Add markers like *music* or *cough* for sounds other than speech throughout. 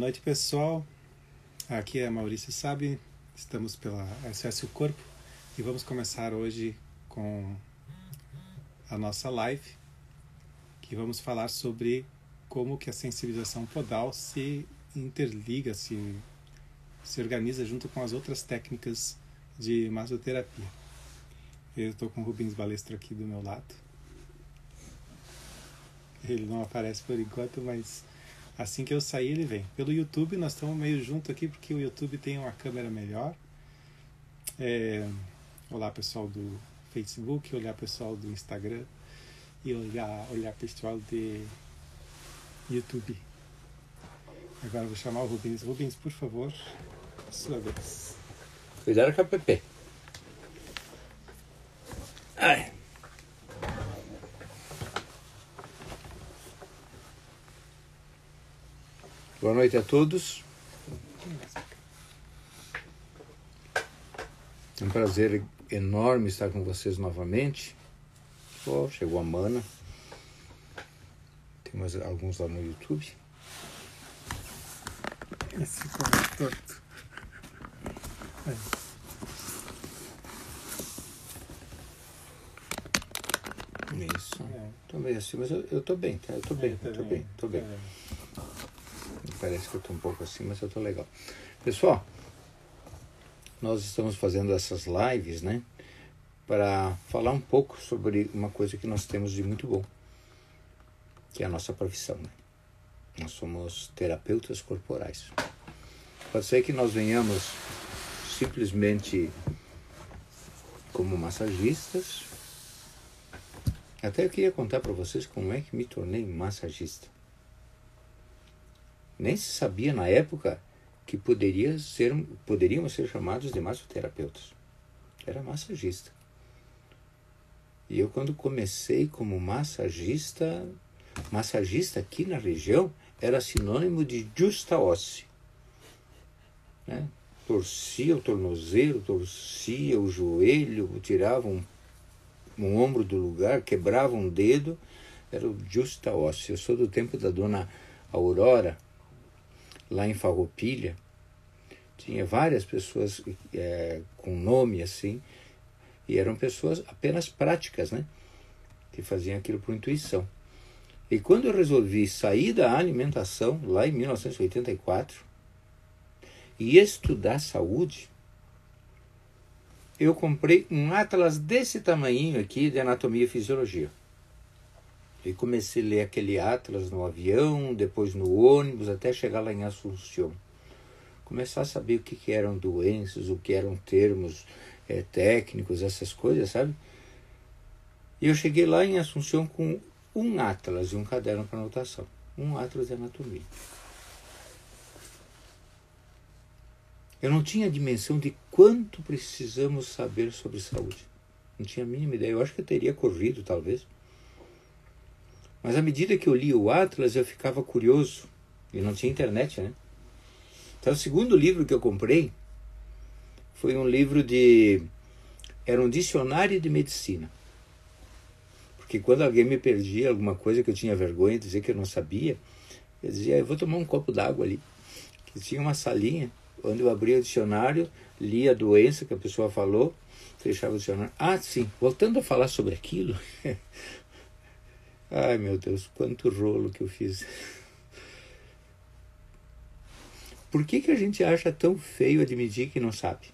noite, pessoal. Aqui é Maurício Sabe, estamos pela Acesse o Corpo e vamos começar hoje com a nossa live, que vamos falar sobre como que a sensibilização podal se interliga, se, se organiza junto com as outras técnicas de massoterapia. Eu estou com o Rubens Balestra aqui do meu lado. Ele não aparece por enquanto, mas assim que eu sair ele vem. Pelo YouTube nós estamos meio junto aqui porque o YouTube tem uma câmera melhor. É, olá pessoal do Facebook, olhar pessoal do Instagram e olhar, olhar pessoal de YouTube. Agora vou chamar o Rubens. Rubens, por favor, sua vez. Cuidado com a Pepe. Ai. Boa noite a todos. É um prazer enorme estar com vocês novamente. Oh, chegou a Mana. Tem mais alguns lá no YouTube. Esse ficou torto. Aí. Isso. É. Tô meio assim, mas eu, eu tô bem, tá? Eu tô bem, Tá tô bem, tô bem. Tá Parece que eu tô um pouco assim, mas eu tô legal. Pessoal, nós estamos fazendo essas lives, né? Para falar um pouco sobre uma coisa que nós temos de muito bom, que é a nossa profissão, né? Nós somos terapeutas corporais. Pode ser que nós venhamos simplesmente como massagistas. Até eu queria contar para vocês como é que me tornei massagista. Nem se sabia na época que poderia ser, poderíamos ser chamados de massoterapeutas. Era massagista. E eu quando comecei como massagista, massagista aqui na região era sinônimo de justa osse. Né? Torcia o tornozelo, torcia o joelho, tirava um, um ombro do lugar, quebrava um dedo, era o justa osse. Eu sou do tempo da dona Aurora, lá em Farroupilha, tinha várias pessoas é, com nome assim, e eram pessoas apenas práticas, né? Que faziam aquilo por intuição. E quando eu resolvi sair da alimentação, lá em 1984, e estudar saúde, eu comprei um atlas desse tamanho aqui de anatomia e fisiologia. E comecei a ler aquele atlas no avião, depois no ônibus, até chegar lá em Assunção. Começar a saber o que, que eram doenças, o que eram termos é, técnicos, essas coisas, sabe? E eu cheguei lá em Assunção com um atlas e um caderno para anotação. Um atlas de anatomia. Eu não tinha a dimensão de quanto precisamos saber sobre saúde. Não tinha a mínima ideia. Eu acho que eu teria corrido, talvez. Mas à medida que eu li o Atlas, eu ficava curioso. E não tinha internet, né? Então, o segundo livro que eu comprei foi um livro de. Era um dicionário de medicina. Porque quando alguém me perdia alguma coisa que eu tinha vergonha de dizer que eu não sabia, eu dizia, eu vou tomar um copo d'água ali. Que tinha uma salinha onde eu abria o dicionário, lia a doença que a pessoa falou, fechava o dicionário. Ah, sim, voltando a falar sobre aquilo. *laughs* Ai meu Deus, quanto rolo que eu fiz. Por que, que a gente acha tão feio admitir que não sabe?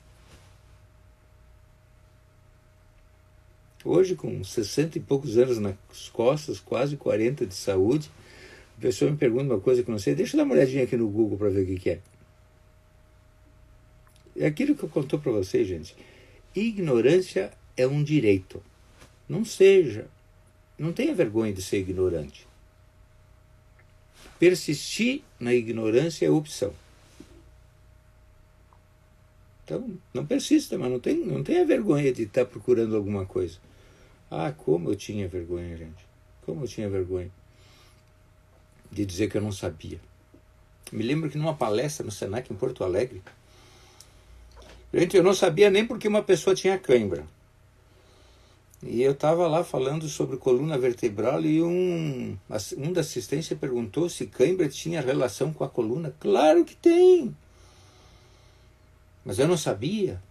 Hoje, com 60 e poucos anos nas costas, quase 40 de saúde, a pessoa me pergunta uma coisa que não sei, deixa eu dar uma olhadinha aqui no Google para ver o que, que é. É aquilo que eu contou para vocês, gente. Ignorância é um direito. Não seja não tenha vergonha de ser ignorante. Persistir na ignorância é opção. Então, não persista, mas não, tem, não tenha vergonha de estar procurando alguma coisa. Ah, como eu tinha vergonha, gente. Como eu tinha vergonha de dizer que eu não sabia. Me lembro que numa palestra no Senac em Porto Alegre, gente, eu não sabia nem porque uma pessoa tinha cãibra. E eu estava lá falando sobre coluna vertebral e um, um da assistência perguntou se cãibra tinha relação com a coluna. Claro que tem! Mas eu não sabia.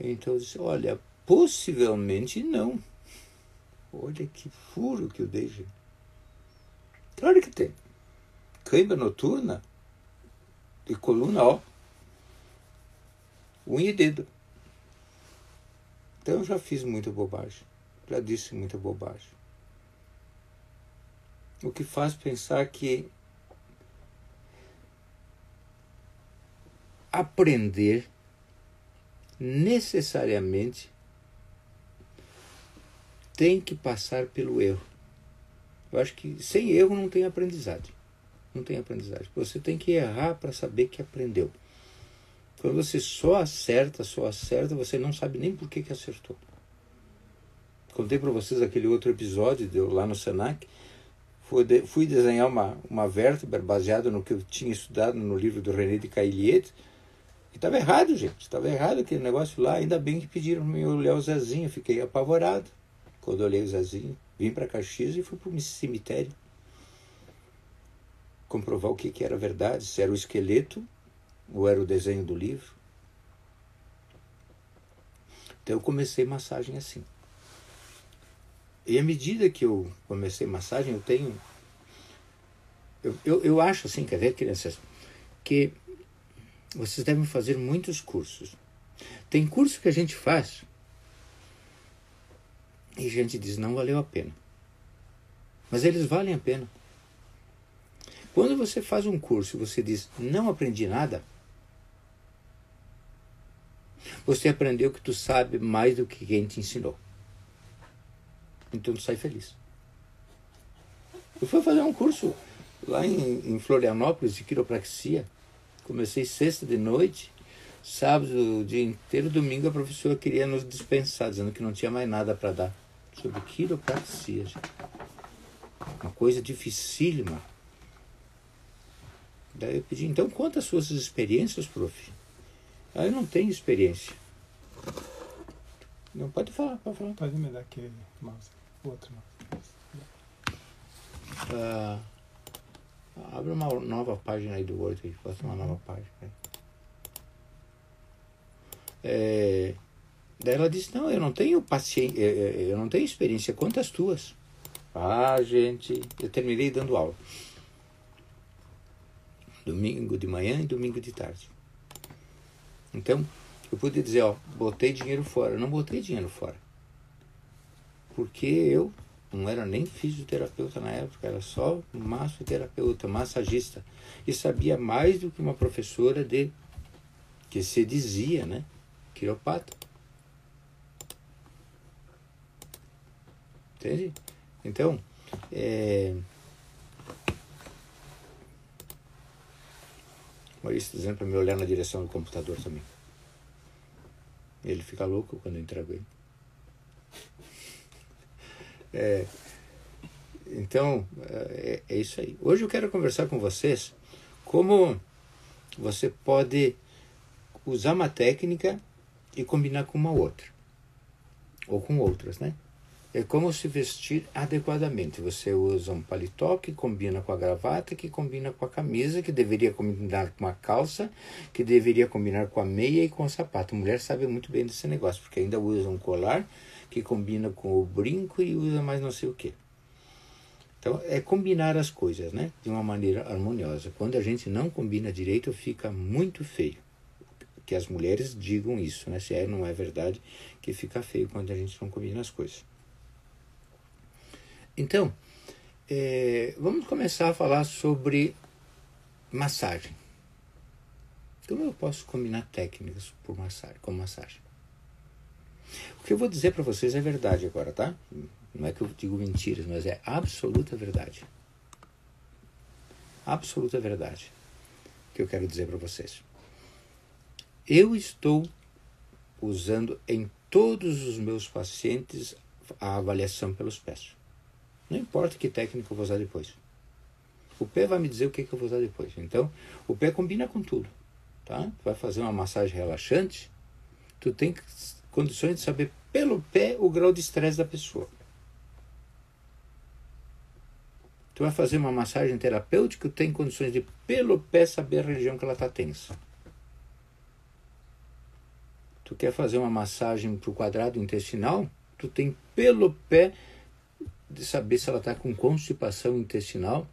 Então eu disse, olha, possivelmente não. Olha que furo que eu dei, gente. Claro que tem. Cãibra noturna e coluna, ó. Unha e dedo. Então eu já fiz muita bobagem. Já disse muita bobagem. O que faz pensar que aprender necessariamente tem que passar pelo erro. Eu acho que sem erro não tem aprendizagem. Não tem aprendizagem. Você tem que errar para saber que aprendeu. Quando você só acerta, só acerta, você não sabe nem por que, que acertou. Contei para vocês aquele outro episódio lá no Senac. Fui, de, fui desenhar uma, uma vértebra baseada no que eu tinha estudado no livro do René de Cailliet. E estava errado, gente. Estava errado aquele negócio lá. Ainda bem que pediram para eu olhar o Zezinho. Fiquei apavorado quando olhei o Zezinho. Vim para Caxias e fui para o cemitério comprovar o que, que era verdade, se era o esqueleto ou era o desenho do livro. Então eu comecei massagem assim. E à medida que eu comecei massagem, eu tenho. Eu, eu, eu acho assim, quer ver, crianças, que vocês devem fazer muitos cursos. Tem curso que a gente faz e a gente diz, não valeu a pena. Mas eles valem a pena. Quando você faz um curso e você diz, não aprendi nada, você aprendeu que tu sabe mais do que quem te ensinou. Então tu sai feliz. Eu fui fazer um curso lá em, em Florianópolis de quiropraxia. Comecei sexta de noite, sábado o dia inteiro, domingo a professora queria nos dispensar, dizendo que não tinha mais nada para dar sobre quiropraxia. Gente. Uma coisa dificílima. Daí eu pedi, então conta as suas experiências, prof. Eu não tenho experiência. Não, pode falar, pode falar. Pode me dar aquele mouse, o outro mouse. Ah, abre uma nova página aí do Word, faça uma nova página. É, daí ela disse, não, eu não tenho paciência, eu não tenho experiência, conta as tuas. Ah, gente, eu terminei dando aula domingo de manhã e domingo de tarde. Então, eu podia dizer, ó, botei dinheiro fora. não botei dinheiro fora. Porque eu não era nem fisioterapeuta na época, era só massoterapeuta, massagista. E sabia mais do que uma professora de que se dizia, né? Quiropata. Entende? Então, é, Maurício dizendo para me olhar na direção do computador também. Ele fica louco quando eu entrego ele. *laughs* É, então, é, é, isso aí. Hoje eu quero conversar com vocês como você pode usar uma técnica e combinar com uma outra. Ou com outras, né? É como se vestir adequadamente. Você usa um paletó que combina com a gravata, que combina com a camisa, que deveria combinar com a calça, que deveria combinar com a meia e com o sapato. A mulher sabe muito bem desse negócio, porque ainda usa um colar que combina com o brinco e usa mais não sei o que. Então, é combinar as coisas, né? De uma maneira harmoniosa. Quando a gente não combina direito, fica muito feio. Que as mulheres digam isso, né? Se é não é verdade, que fica feio quando a gente não combina as coisas. Então, é, vamos começar a falar sobre massagem. Como eu posso combinar técnicas por massagem, com massagem? O que eu vou dizer para vocês é verdade agora, tá? Não é que eu digo mentiras, mas é absoluta verdade. Absoluta verdade que eu quero dizer para vocês. Eu estou usando em todos os meus pacientes a avaliação pelos pés. Não importa que técnica eu vou usar depois. O pé vai me dizer o que, que eu vou usar depois. Então, o pé combina com tudo. Tá? Vai fazer uma massagem relaxante, tu tem condições de saber pelo pé o grau de estresse da pessoa. Tu vai fazer uma massagem terapêutica, tu tem condições de pelo pé saber a região que ela está tensa. Tu quer fazer uma massagem para o quadrado intestinal, tu tem pelo pé de saber se ela está com constipação intestinal.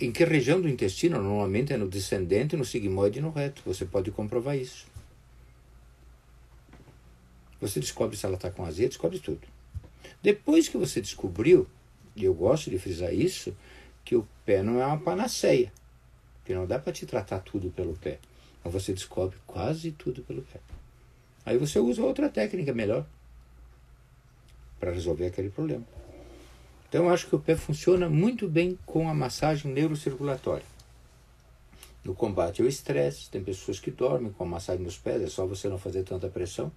Em que região do intestino? Normalmente é no descendente, no sigmoide e no reto. Você pode comprovar isso. Você descobre se ela está com azia, descobre tudo. Depois que você descobriu, e eu gosto de frisar isso, que o pé não é uma panaceia. Que não dá para te tratar tudo pelo pé. Mas você descobre quase tudo pelo pé. Aí você usa outra técnica melhor para resolver aquele problema. Então eu acho que o pé funciona muito bem com a massagem neurocirculatória. No combate ao estresse, tem pessoas que dormem com a massagem nos pés, é só você não fazer tanta pressão.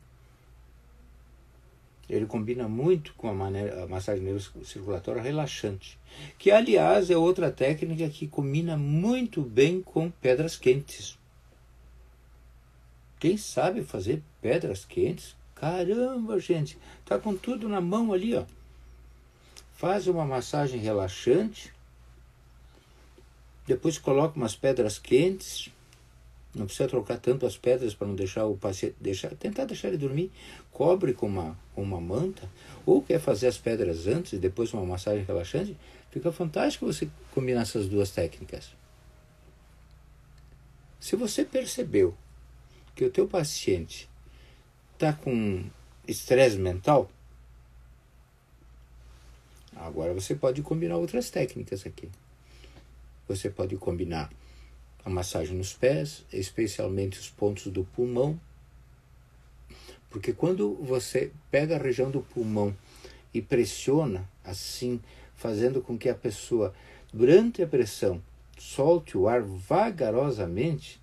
Ele combina muito com a, maneira, a massagem neurocirculatória relaxante, que aliás é outra técnica que combina muito bem com pedras quentes. Quem sabe fazer pedras quentes? Caramba, gente, tá com tudo na mão ali, ó. Faz uma massagem relaxante. Depois coloca umas pedras quentes. Não precisa trocar tanto as pedras para não deixar o paciente deixar, tentar deixar ele dormir. Cobre com uma, uma manta. Ou quer fazer as pedras antes e depois uma massagem relaxante. Fica fantástico você combinar essas duas técnicas. Se você percebeu que o teu paciente está com estresse mental, agora você pode combinar outras técnicas aqui. Você pode combinar a massagem nos pés, especialmente os pontos do pulmão, porque quando você pega a região do pulmão e pressiona assim, fazendo com que a pessoa, durante a pressão, solte o ar vagarosamente,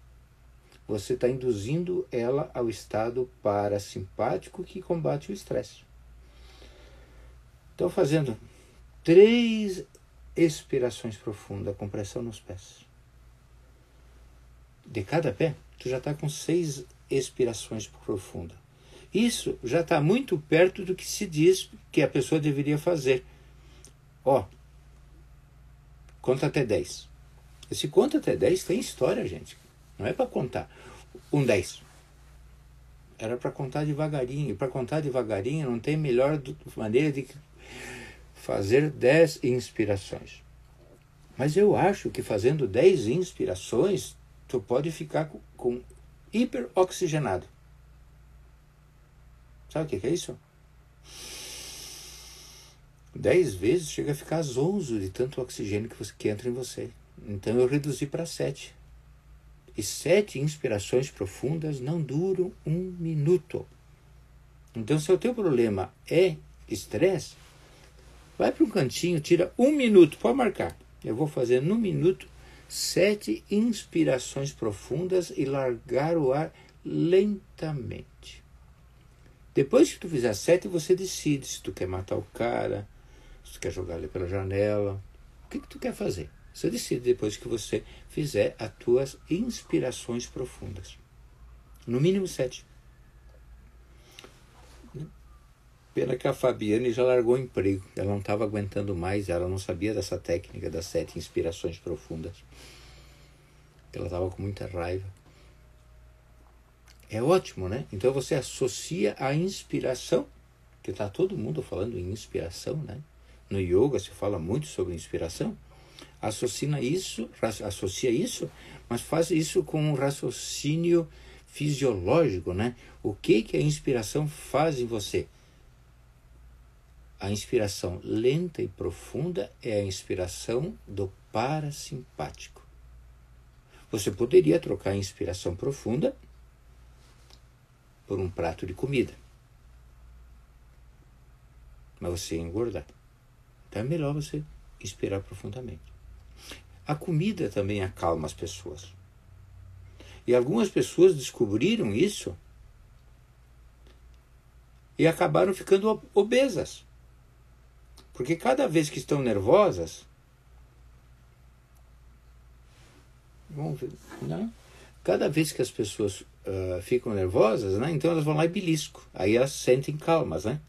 você está induzindo ela ao estado parasimpático que combate o estresse. Então, fazendo três expirações profundas, com pressão nos pés. De cada pé, tu já está com seis expirações profundas. Isso já está muito perto do que se diz que a pessoa deveria fazer. Ó, conta até 10. Esse conta até 10 tem história, gente. Não é para contar um 10. Era para contar devagarinho. Para contar devagarinho não tem melhor maneira de fazer 10 inspirações. Mas eu acho que fazendo 10 inspirações, tu pode ficar com, com hiperoxigenado. Sabe o que, que é isso? 10 vezes chega a ficar zonzo de tanto oxigênio que, você, que entra em você. Então eu reduzi para 7 e sete inspirações profundas não duram um minuto. Então, se o teu problema é estresse, vai para um cantinho, tira um minuto, pode marcar. Eu vou fazer no minuto sete inspirações profundas e largar o ar lentamente. Depois que tu fizer sete, você decide se tu quer matar o cara, se tu quer jogar ele pela janela, o que, que tu quer fazer. Você decide depois que você fizer as tuas inspirações profundas. No mínimo sete. Pena que a Fabiane já largou o emprego. Ela não estava aguentando mais, ela não sabia dessa técnica das sete inspirações profundas. Ela estava com muita raiva. É ótimo, né? Então você associa a inspiração, que está todo mundo falando em inspiração, né? No yoga se fala muito sobre inspiração associa isso, associa isso, mas faz isso com um raciocínio fisiológico, né? O que que a inspiração faz em você? A inspiração lenta e profunda é a inspiração do parasimpático. Você poderia trocar a inspiração profunda por um prato de comida. Mas você ia engordar. Então é melhor você inspirar profundamente. A comida também acalma as pessoas. E algumas pessoas descobriram isso e acabaram ficando obesas. Porque cada vez que estão nervosas, vamos ver, né? cada vez que as pessoas uh, ficam nervosas, né, então elas vão lá e belisco. Aí elas se sentem calmas, né?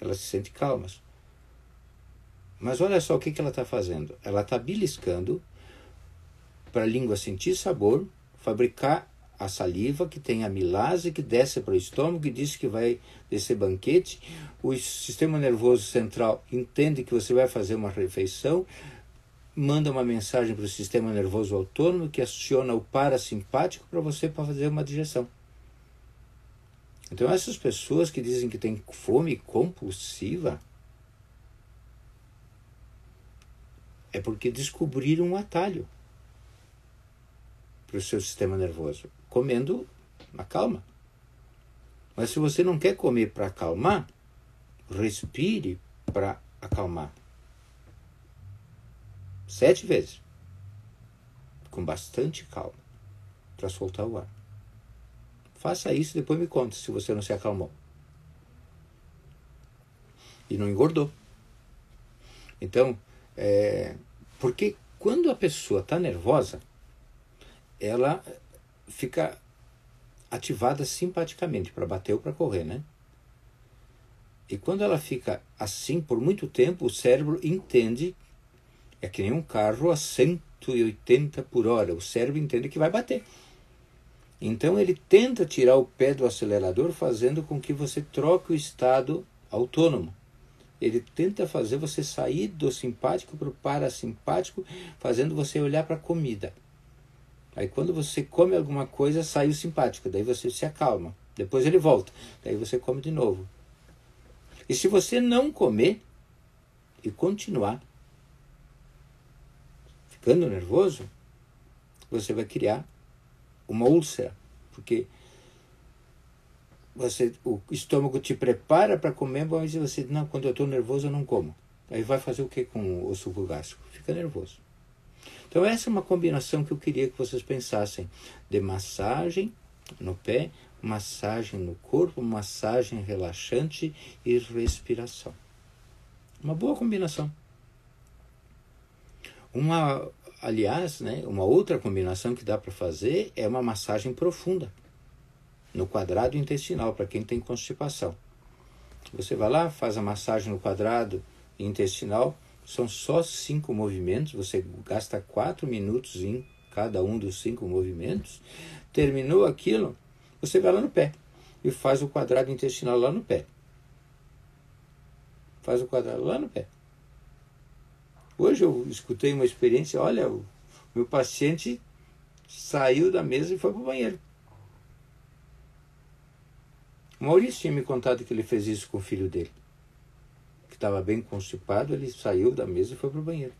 Elas se sentem calmas. Mas olha só o que, que ela está fazendo. Ela está beliscando para a língua sentir sabor, fabricar a saliva que tem amilase que desce para o estômago e diz que vai descer banquete. O sistema nervoso central entende que você vai fazer uma refeição, manda uma mensagem para o sistema nervoso autônomo que aciona o parasimpático para você para fazer uma digestão. Então essas pessoas que dizem que têm fome compulsiva é porque descobriram um atalho para o seu sistema nervoso comendo na calma. Mas se você não quer comer para acalmar, respire para acalmar. Sete vezes. Com bastante calma. Para soltar o ar. Faça isso e depois me conte se você não se acalmou. E não engordou. Então, é, porque quando a pessoa está nervosa, ela fica ativada simpaticamente para bater ou para correr, né? E quando ela fica assim por muito tempo, o cérebro entende, é que nem um carro a 180 por hora, o cérebro entende que vai bater. Então ele tenta tirar o pé do acelerador, fazendo com que você troque o estado autônomo. Ele tenta fazer você sair do simpático para o parasimpático, fazendo você olhar para a comida. Aí quando você come alguma coisa, sai o simpático, daí você se acalma. Depois ele volta, daí você come de novo. E se você não comer e continuar ficando nervoso, você vai criar uma úlcera, porque você, o estômago te prepara para comer, mas você não, quando eu estou nervoso eu não como. Aí vai fazer o que com o suco gástrico? Fica nervoso. Então, essa é uma combinação que eu queria que vocês pensassem: de massagem no pé, massagem no corpo, massagem relaxante e respiração. Uma boa combinação. Uma, aliás, né, uma outra combinação que dá para fazer é uma massagem profunda no quadrado intestinal para quem tem constipação. Você vai lá, faz a massagem no quadrado intestinal são só cinco movimentos, você gasta quatro minutos em cada um dos cinco movimentos. Terminou aquilo, você vai lá no pé e faz o quadrado intestinal lá no pé. Faz o quadrado lá no pé. Hoje eu escutei uma experiência, olha, o meu paciente saiu da mesa e foi para o banheiro. O Maurício tinha me contado que ele fez isso com o filho dele que estava bem constipado, ele saiu da mesa e foi para o banheiro.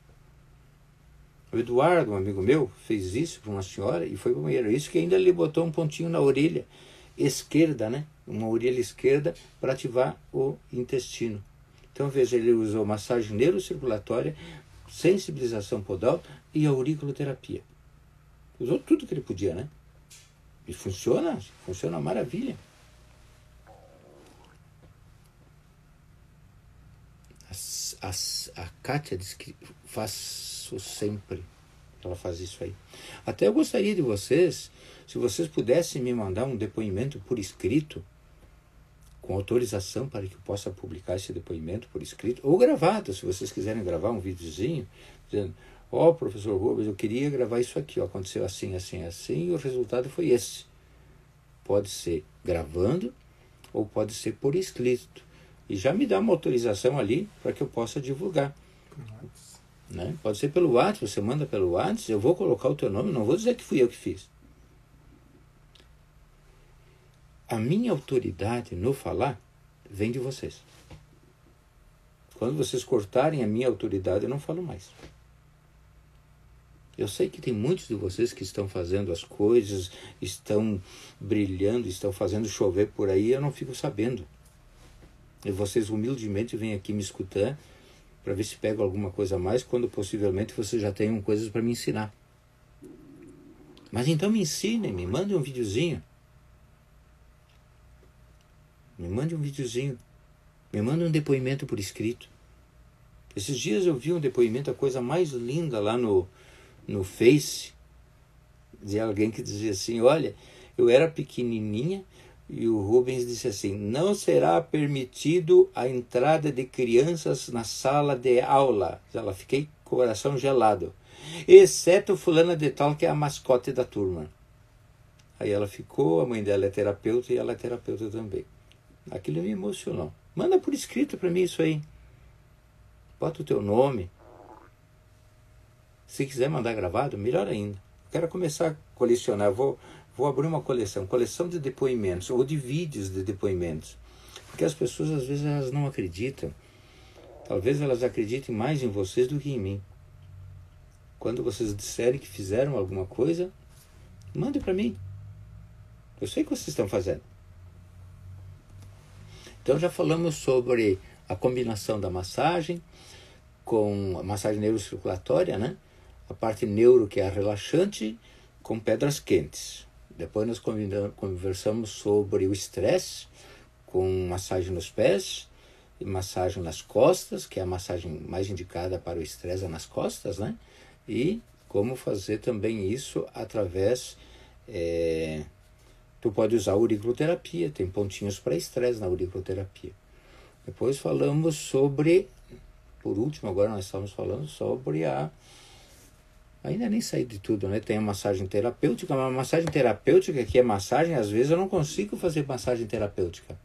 O Eduardo, um amigo meu, fez isso para uma senhora e foi para o banheiro. Isso que ainda lhe botou um pontinho na orelha esquerda, né? Uma orelha esquerda para ativar o intestino. Então, veja, ele usou massagem neurocirculatória, sensibilização podal e auriculoterapia. Usou tudo que ele podia, né? E funciona, funciona maravilha. A, a Kátia diz que faço sempre. Ela faz isso aí. Até eu gostaria de vocês, se vocês pudessem me mandar um depoimento por escrito, com autorização para que eu possa publicar esse depoimento por escrito, ou gravado, se vocês quiserem gravar um videozinho, dizendo, ó, oh, professor Rubens, eu queria gravar isso aqui, ó, aconteceu assim, assim, assim, e o resultado foi esse. Pode ser gravando, ou pode ser por escrito e já me dá uma autorização ali para que eu possa divulgar. Né? Pode ser pelo WhatsApp, você manda pelo WhatsApp, eu vou colocar o teu nome, não vou dizer que fui eu que fiz. A minha autoridade no falar vem de vocês. Quando vocês cortarem a minha autoridade, eu não falo mais. Eu sei que tem muitos de vocês que estão fazendo as coisas, estão brilhando, estão fazendo chover por aí, eu não fico sabendo. E vocês humildemente vêm aqui me escutar para ver se pego alguma coisa a mais, quando possivelmente vocês já tenham coisas para me ensinar. Mas então me ensinem, me mandem um videozinho. Me mande um videozinho. Me mande um depoimento por escrito. Esses dias eu vi um depoimento, a coisa mais linda lá no, no Face, de alguém que dizia assim: Olha, eu era pequenininha e o Rubens disse assim: Não será permitido a entrada de crianças na sala de aula. Ela fiquei com o coração gelado, exceto Fulana de Tal, que é a mascote da turma. Aí ela ficou, a mãe dela é terapeuta e ela é terapeuta também. Aquilo me emocionou. Manda por escrito para mim isso aí. Bota o teu nome. Se quiser mandar gravado, melhor ainda. Quero começar a colecionar. Vou, vou abrir uma coleção, coleção de depoimentos ou de vídeos de depoimentos. Porque as pessoas às vezes elas não acreditam. Talvez elas acreditem mais em vocês do que em mim. Quando vocês disserem que fizeram alguma coisa, mande para mim. Eu sei o que vocês estão fazendo. Então já falamos sobre a combinação da massagem com a massagem neurocirculatória, né? A parte neuro que é relaxante com pedras quentes. Depois nós conversamos sobre o estresse com massagem nos pés massagem nas costas, que é a massagem mais indicada para o estresse é nas costas, né? E como fazer também isso através é, Tu pode usar auriculoterapia, tem pontinhos para estresse na auriculoterapia. Depois falamos sobre, por último, agora nós estamos falando sobre a. Ainda nem saí de tudo, né? Tem a massagem terapêutica, uma massagem terapêutica que é massagem, às vezes eu não consigo fazer massagem terapêutica.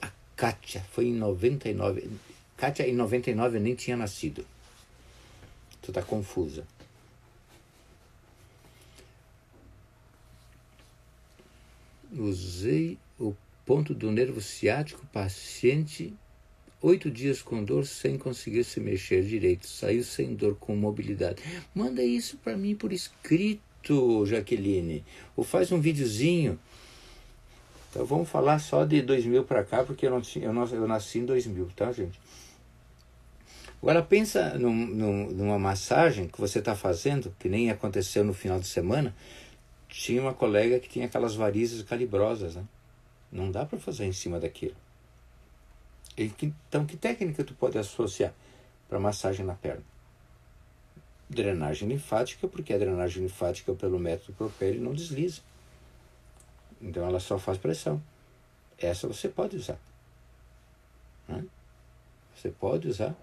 A Kátia foi em 99. Kátia, em 99 eu nem tinha nascido. Tu tá confusa. usei o ponto do nervo ciático, paciente, oito dias com dor sem conseguir se mexer direito, saiu sem dor com mobilidade. Manda isso para mim por escrito, Jaqueline, ou faz um videozinho. Então vamos falar só de 2000 para cá, porque eu, não, eu, não, eu nasci em 2000, tá, gente? Agora pensa num, num, numa massagem que você está fazendo, que nem aconteceu no final de semana, tinha uma colega que tinha aquelas varizes calibrosas, né? Não dá para fazer em cima daquilo. Então, que técnica tu pode associar para massagem na perna? Drenagem linfática, porque a drenagem linfática pelo método Propel não desliza. Então ela só faz pressão. Essa você pode usar. Né? Você pode usar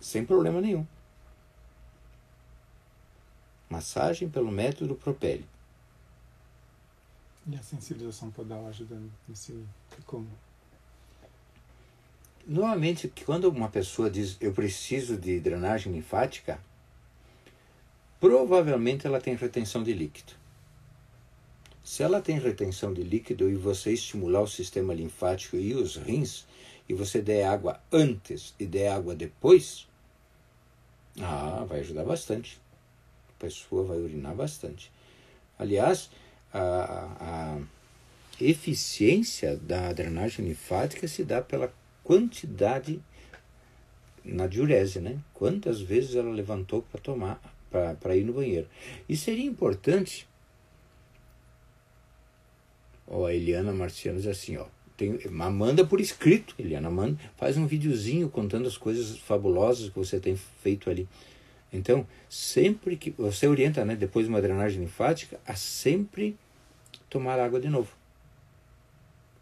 sem problema nenhum. Massagem pelo método Propele. E a sensibilização podal ajuda nesse como? Normalmente, quando uma pessoa diz eu preciso de drenagem linfática, provavelmente ela tem retenção de líquido. Se ela tem retenção de líquido e você estimular o sistema linfático e os rins, e você der água antes e der água depois, ah, vai ajudar bastante pessoa vai urinar bastante. Aliás, a, a eficiência da drenagem linfática se dá pela quantidade na diurese, né? Quantas vezes ela levantou para tomar, para ir no banheiro. E seria importante. Ó, a Eliana Marciano diz assim, ó. Tem, manda por escrito, Eliana, manda, faz um videozinho contando as coisas fabulosas que você tem feito ali. Então, sempre que você orienta, né, depois de uma drenagem linfática, a sempre tomar água de novo.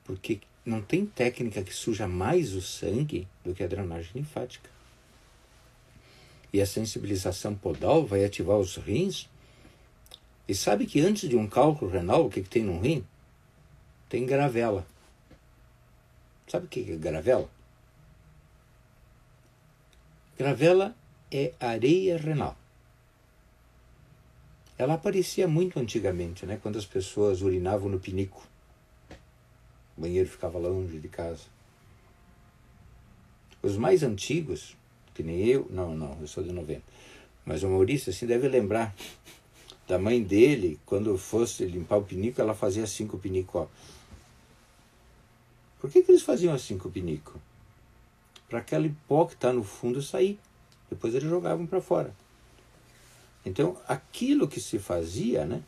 Porque não tem técnica que suja mais o sangue do que a drenagem linfática. E a sensibilização podal vai ativar os rins. E sabe que antes de um cálculo renal, o que, que tem no rim? Tem gravela. Sabe o que é gravela? Gravela é areia renal. Ela aparecia muito antigamente, né, quando as pessoas urinavam no pinico. O banheiro ficava longe de casa. Os mais antigos, que nem eu, não, não, eu sou de 90, mas o Maurício assim deve lembrar *laughs* da mãe dele, quando fosse limpar o pinico, ela fazia assim com pinico, ó. Por que, que eles faziam assim com o pinico? Para aquele pó que está no fundo sair. Depois eles jogavam para fora. Então, aquilo que se fazia, né,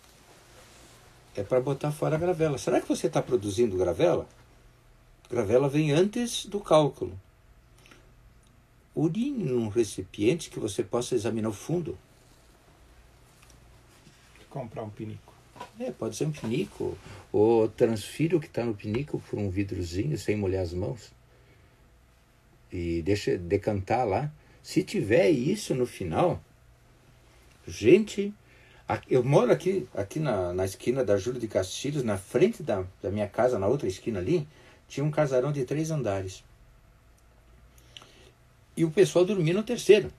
é para botar fora a gravela. Será que você está produzindo gravela? Gravela vem antes do cálculo. urine num recipiente que você possa examinar o fundo. Comprar um pinico. É, pode ser um pinico. Ou transfira o que está no pinico por um vidrozinho sem molhar as mãos. E deixa decantar lá. Se tiver isso no final, gente, eu moro aqui, aqui na, na esquina da Júlio de Castilhos, na frente da, da minha casa, na outra esquina ali, tinha um casarão de três andares. E o pessoal dormia no terceiro.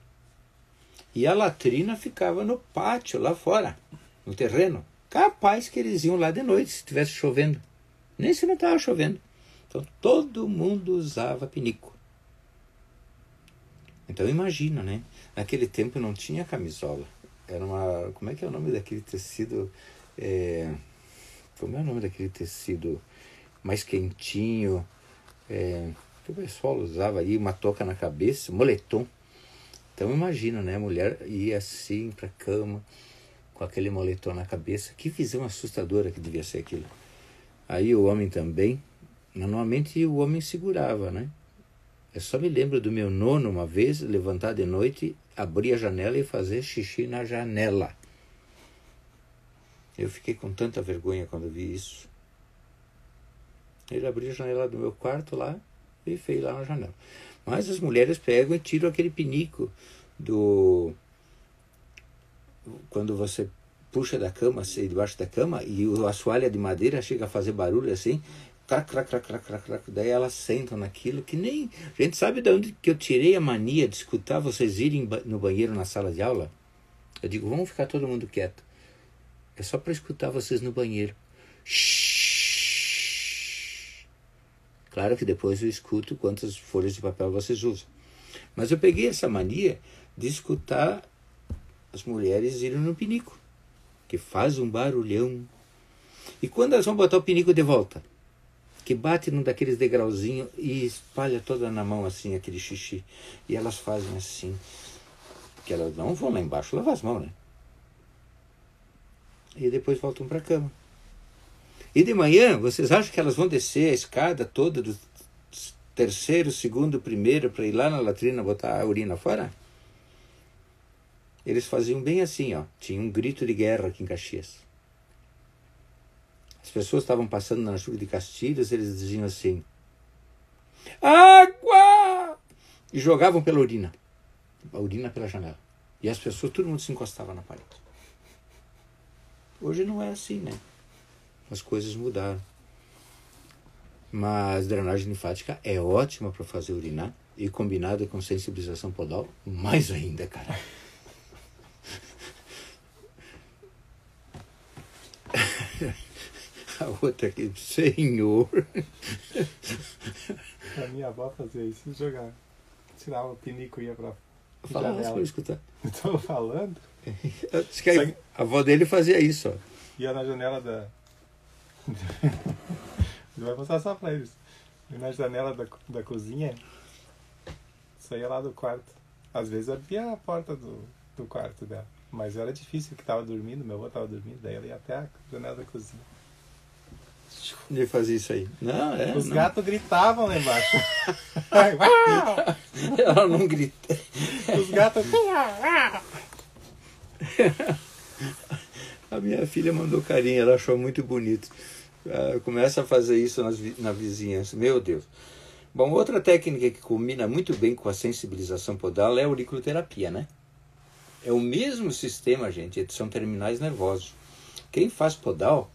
E a latrina ficava no pátio, lá fora, no terreno. Capaz que eles iam lá de noite, se estivesse chovendo. Nem se não estava chovendo. Então todo mundo usava pinico. Então imagina, né? Naquele tempo não tinha camisola. Era uma. Como é que é o nome daquele tecido? É, como é o nome daquele tecido mais quentinho? É, que o pessoal usava aí, uma toca na cabeça, moletom. Então imagina, né? A mulher ia assim pra cama, com aquele moletom na cabeça. Que visão assustadora que devia ser aquilo. Aí o homem também. Normalmente o homem segurava, né? Eu só me lembro do meu nono uma vez levantar de noite, abrir a janela e fazer xixi na janela. Eu fiquei com tanta vergonha quando vi isso. Ele abriu a janela do meu quarto lá e fez lá na janela. Mas as mulheres pegam e tiram aquele pinico do. Quando você puxa da cama, assim, debaixo da cama, e o assoalho de madeira chega a fazer barulho assim, crac, crac, crac, crac, crac, crac. Daí elas sentam naquilo que nem. A gente sabe de onde que eu tirei a mania de escutar vocês irem no banheiro na sala de aula? Eu digo, vamos ficar todo mundo quieto. É só para escutar vocês no banheiro. Shhh. Claro que depois eu escuto quantas folhas de papel vocês usam. Mas eu peguei essa mania de escutar as mulheres irem no pinico, que faz um barulhão. E quando elas vão botar o pinico de volta? Que bate num daqueles degrauzinhos e espalha toda na mão assim aquele xixi. E elas fazem assim. Que elas não vão lá embaixo lavar as mãos, né? E depois voltam para a cama. E de manhã, vocês acham que elas vão descer a escada toda do terceiro, segundo, primeiro para ir lá na latrina botar a urina fora? Eles faziam bem assim, ó. Tinha um grito de guerra aqui em Caxias. As pessoas estavam passando na chuva de Castilhos, eles diziam assim: Água! E jogavam pela urina. A urina pela janela. E as pessoas, todo mundo se encostava na parede. Hoje não é assim, né? As coisas mudaram. Mas drenagem linfática é ótima para fazer urinar e combinada com sensibilização podal, mais ainda, cara. A outra aqui, Senhor. A minha avó fazia isso, jogar. Tirava o pinico e ia pra Fala mais pra eu escutar. *laughs* Estou falando? Diz que a, avó dele fazia isso, ó. Ia na janela da. *laughs* Ele vai mostrar só pra eles. Ia na janela da, da cozinha, saía lá do quarto. Às vezes abria a porta do, do quarto dela. Mas era difícil, que tava dormindo, meu avô tava dormindo, daí ela ia até a janela da cozinha. Ele fazia isso aí. Não, é. Os não. gatos gritavam lá embaixo. *laughs* Ela não grita. Os gatos. A minha filha mandou carinho, ela achou muito bonito. Ah, começa a fazer isso nas, na vizinhança. Meu Deus. Bom, outra técnica que combina muito bem com a sensibilização podal é a auriculoterapia, né? É o mesmo sistema, gente, são terminais nervosos. Quem faz podal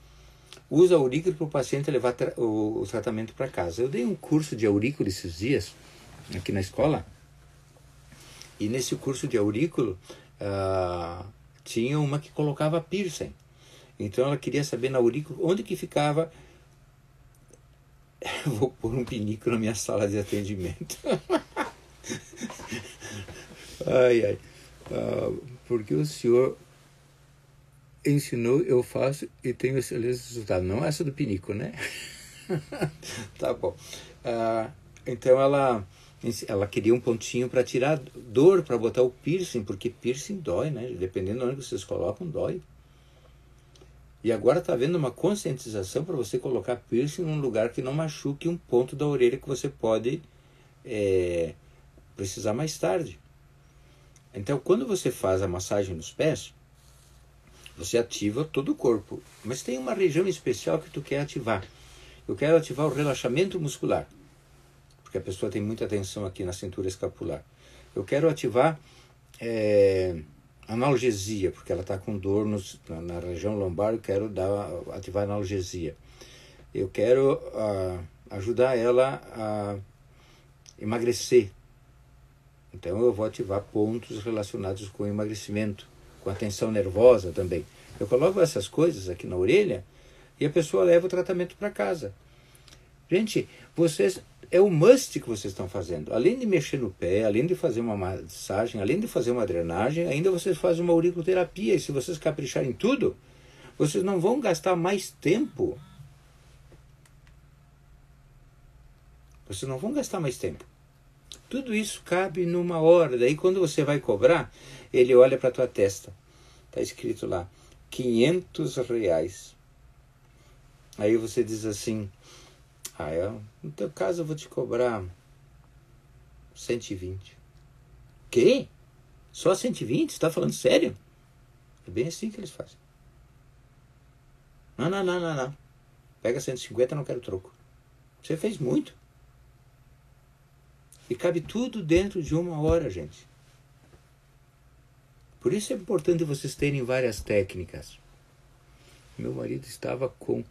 usa aurícula para o paciente levar tra- o, o tratamento para casa. Eu dei um curso de aurícula esses dias, aqui na escola, e nesse curso de aurículo ah, tinha uma que colocava piercing. Então ela queria saber na aurícula onde que ficava. *laughs* Vou pôr um pinico na minha sala de atendimento. *laughs* ai, ai. Ah, porque o senhor ensinou, eu faço e tenho excelentes resultados. Não essa do pinico, né? *laughs* tá bom. Ah, então ela, ela queria um pontinho para tirar dor, para botar o piercing, porque piercing dói, né? Dependendo de onde vocês colocam, dói. E agora está havendo uma conscientização para você colocar piercing num lugar que não machuque um ponto da orelha que você pode é, precisar mais tarde. Então, quando você faz a massagem nos pés, você ativa todo o corpo, mas tem uma região especial que tu quer ativar. Eu quero ativar o relaxamento muscular, porque a pessoa tem muita tensão aqui na cintura escapular. Eu quero ativar é, analgesia, porque ela está com dor nos, na, na, região lombar, eu quero dar, ativar analgesia. Eu quero uh, ajudar ela a emagrecer. Então eu vou ativar pontos relacionados com emagrecimento, com a tensão nervosa também. Eu coloco essas coisas aqui na orelha e a pessoa leva o tratamento para casa. Gente, vocês é o must que vocês estão fazendo. Além de mexer no pé, além de fazer uma massagem, além de fazer uma drenagem, ainda vocês fazem uma auriculoterapia. E se vocês capricharem tudo, vocês não vão gastar mais tempo. Vocês não vão gastar mais tempo. Tudo isso cabe numa hora. Daí quando você vai cobrar, ele olha para a tua testa. Está escrito lá, 500 reais. Aí você diz assim, ah, eu, no teu caso eu vou te cobrar 120. Quê? Só 120? Você está falando sério? É bem assim que eles fazem. Não, não, não, não, não. Pega 150, não quero troco. Você fez muito. E cabe tudo dentro de uma hora, gente. Por isso é importante vocês terem várias técnicas. Meu marido estava com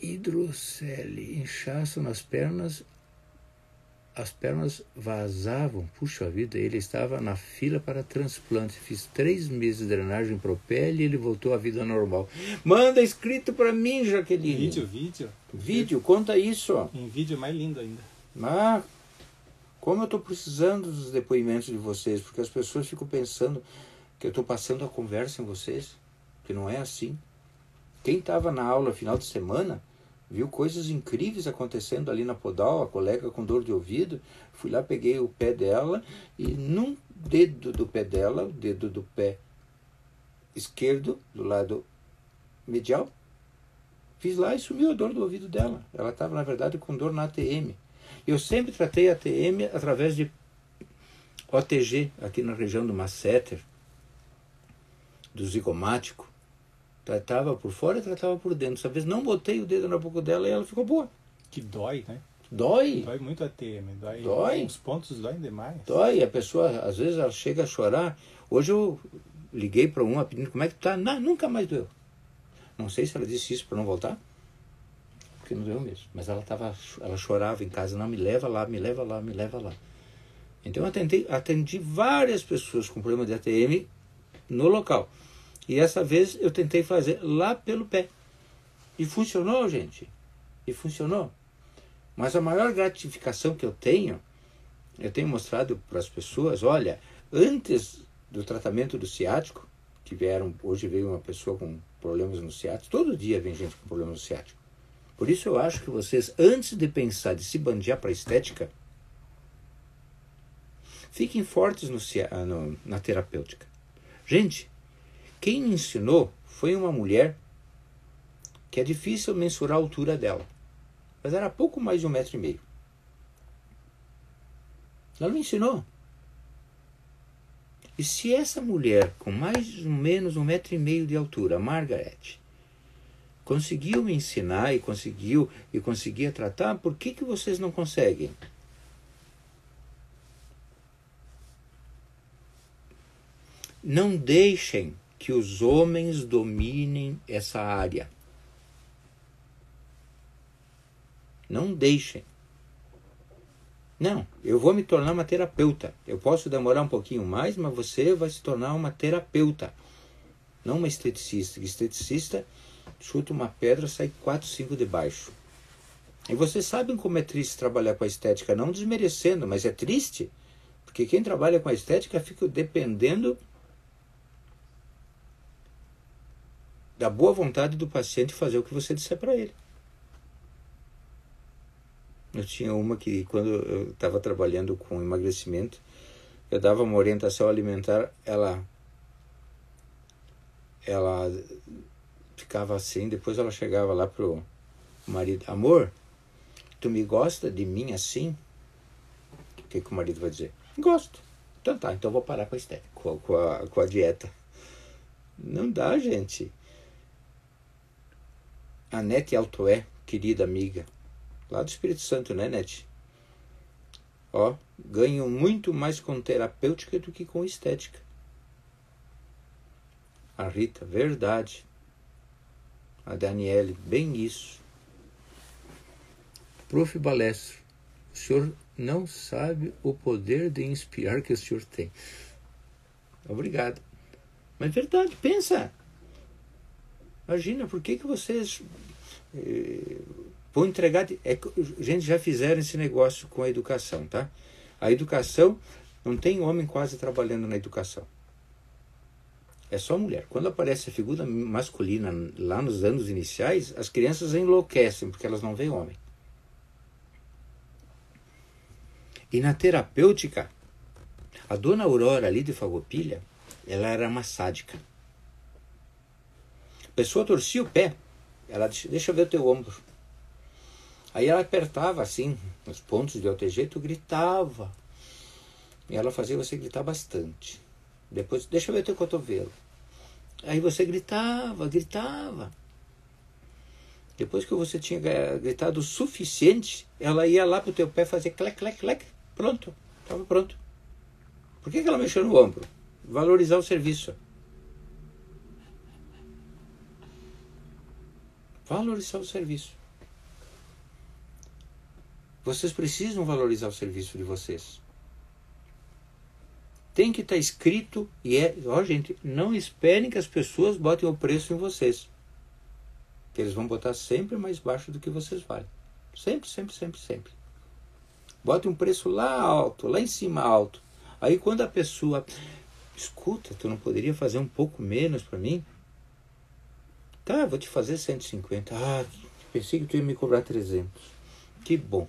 hidrocele, inchaço nas pernas, as pernas vazavam. Puxa vida, ele estava na fila para transplante. Fiz três meses de drenagem pro pele e ele voltou à vida normal. Manda escrito para mim, Jaqueline. Vídeo, vídeo. Vídeo, conta isso. Em vídeo é mais lindo ainda. Ah, como eu estou precisando dos depoimentos de vocês, porque as pessoas ficam pensando que eu estou passando a conversa em vocês, que não é assim. Quem estava na aula final de semana viu coisas incríveis acontecendo ali na Podal, a colega com dor de ouvido. Fui lá, peguei o pé dela e num dedo do pé dela, o dedo do pé esquerdo, do lado medial, fiz lá e sumiu a dor do ouvido dela. Ela estava, na verdade, com dor na ATM. Eu sempre tratei a ATM através de OTG, aqui na região do masseter, do zigomático. Tratava por fora e tratava por dentro. Essa vez não botei o dedo na boca dela e ela ficou boa. Que dói, né? Dói. Dói muito a TM. Dói. Dói. Os pontos doem demais. Dói. A pessoa, às vezes, ela chega a chorar. Hoje eu liguei para uma pedindo como é que tá. Não, nunca mais doeu. Não sei se ela disse isso para não voltar. Não doeu mesmo. Mas ela, tava, ela chorava em casa. Não, me leva lá, me leva lá, me leva lá. Então eu atendi, atendi várias pessoas com problema de ATM no local. E essa vez eu tentei fazer lá pelo pé. E funcionou, gente. E funcionou. Mas a maior gratificação que eu tenho, eu tenho mostrado para as pessoas, olha, antes do tratamento do ciático, que vieram, hoje veio uma pessoa com problemas no ciático, todo dia vem gente com problemas no ciático. Por isso eu acho que vocês, antes de pensar de se bandear para a estética, fiquem fortes no, no, na terapêutica. Gente, quem me ensinou foi uma mulher que é difícil mensurar a altura dela, mas era pouco mais de um metro e meio. Ela me ensinou. E se essa mulher, com mais ou menos um metro e meio de altura, Margaret, conseguiu me ensinar e conseguiu e conseguia tratar, por que, que vocês não conseguem? Não deixem que os homens dominem essa área. Não deixem. Não, eu vou me tornar uma terapeuta. Eu posso demorar um pouquinho mais, mas você vai se tornar uma terapeuta, não uma esteticista. Esteticista chuta uma pedra, sai quatro, cinco de baixo. E vocês sabem como é triste trabalhar com a estética, não desmerecendo, mas é triste, porque quem trabalha com a estética fica dependendo da boa vontade do paciente fazer o que você disser para ele. Eu tinha uma que, quando eu estava trabalhando com emagrecimento, eu dava uma orientação alimentar, ela ela ficava assim, depois ela chegava lá pro marido, amor, tu me gosta de mim assim? que, que o marido vai dizer? Gosto. Então tá, então vou parar com a estética, com, com, a, com a dieta. Não dá, gente. A Nete Altoé, querida amiga, lá do Espírito Santo, né, Nete? Ó, ganho muito mais com terapêutica do que com estética. A Rita, verdade. A Daniele, bem isso. Prof. Balestro, o senhor não sabe o poder de inspirar que o senhor tem. Obrigado. Mas é verdade, pensa. Imagina, por que, que vocês eh, vão entregar. É, gente, já fizeram esse negócio com a educação, tá? A educação, não tem homem quase trabalhando na educação. É só mulher. Quando aparece a figura masculina lá nos anos iniciais, as crianças enlouquecem porque elas não veem homem. E na terapêutica, a dona Aurora ali de Fagopilha, ela era uma sádica. A pessoa torcia o pé, ela disse, deixa eu ver o teu ombro. Aí ela apertava assim, nos pontos de alto jeito, gritava. E ela fazia você gritar bastante. Depois, deixa eu ver o teu cotovelo. Aí você gritava, gritava. Depois que você tinha gritado o suficiente, ela ia lá pro teu pé fazer clec, clec, clec. Pronto, estava pronto. Por que, que ela mexeu no ombro? Valorizar o serviço. Valorizar o serviço. Vocês precisam valorizar o serviço de vocês. Tem que estar tá escrito e é. Ó, gente, não esperem que as pessoas botem o preço em vocês. Eles vão botar sempre mais baixo do que vocês valem. Sempre, sempre, sempre, sempre. Bote um preço lá alto, lá em cima alto. Aí quando a pessoa escuta, tu não poderia fazer um pouco menos para mim? Tá, vou te fazer 150. Ah, pensei que tu ia me cobrar 300. Que bom.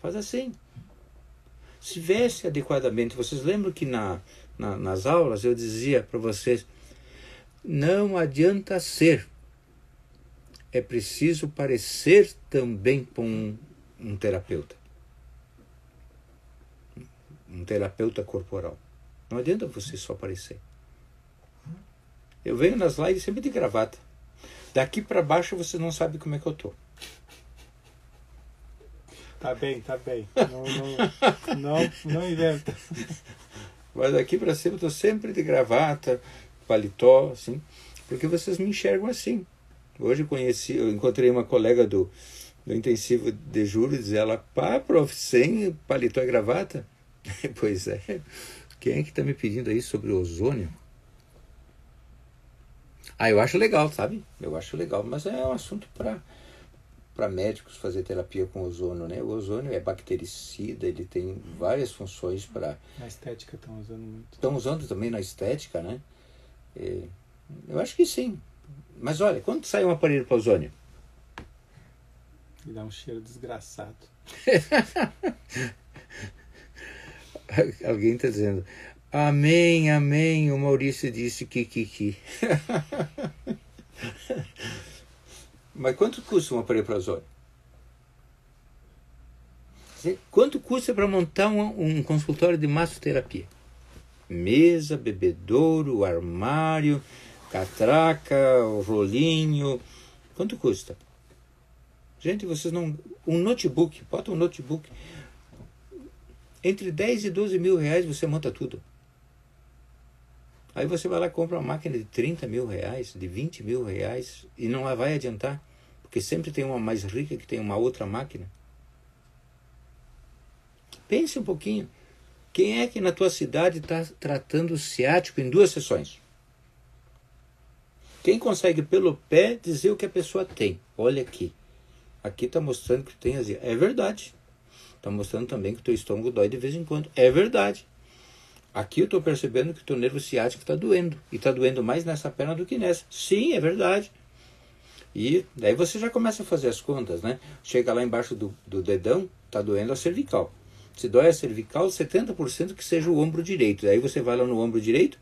Faz assim. Se veste adequadamente. Vocês lembram que na, na nas aulas eu dizia para vocês: não adianta ser, é preciso parecer também com um, um terapeuta. Um terapeuta corporal. Não adianta você só parecer. Eu venho nas lives sempre de gravata. Daqui para baixo você não sabe como é que eu tô. Tá bem, tá bem. Não, não, não, não inventa. Mas daqui para cima eu tô sempre de gravata, paletó, assim, porque vocês me enxergam assim. Hoje eu conheci, eu encontrei uma colega do, do intensivo de juros, ela, pá, prof, sem paletó e gravata? *laughs* pois é. Quem é que está me pedindo aí sobre o ozônio? Ah, eu acho legal, sabe? Eu acho legal, mas é um assunto para para médicos fazer terapia com ozônio, né? O ozônio é bactericida, ele tem várias funções para na estética estão usando muito. Estão usando também na estética, né? É, eu acho que sim. Mas olha, quando sai um aparelho para ozônio? E dá um cheiro desgraçado. *laughs* Alguém está dizendo, amém, amém, o Maurício disse que, que, que. Mas quanto custa um para ozônio? Quanto custa para montar um, um consultório de massoterapia? Mesa, bebedouro, armário, catraca, rolinho. Quanto custa? Gente, vocês não. Um notebook, bota um notebook. Entre 10 e 12 mil reais você monta tudo. Aí você vai lá e compra uma máquina de 30 mil reais, de 20 mil reais, e não vai adiantar. Porque sempre tem uma mais rica que tem uma outra máquina. Pense um pouquinho. Quem é que na tua cidade está tratando o ciático em duas sessões? Quem consegue pelo pé dizer o que a pessoa tem? Olha aqui. Aqui está mostrando que tem azia. É verdade. Está mostrando também que teu estômago dói de vez em quando. É verdade. Aqui eu estou percebendo que teu nervo ciático está doendo. E está doendo mais nessa perna do que nessa. Sim, é verdade. E daí você já começa a fazer as contas, né? Chega lá embaixo do, do dedão, está doendo a cervical. Se dói a cervical, 70% que seja o ombro direito. Daí você vai lá no ombro direito,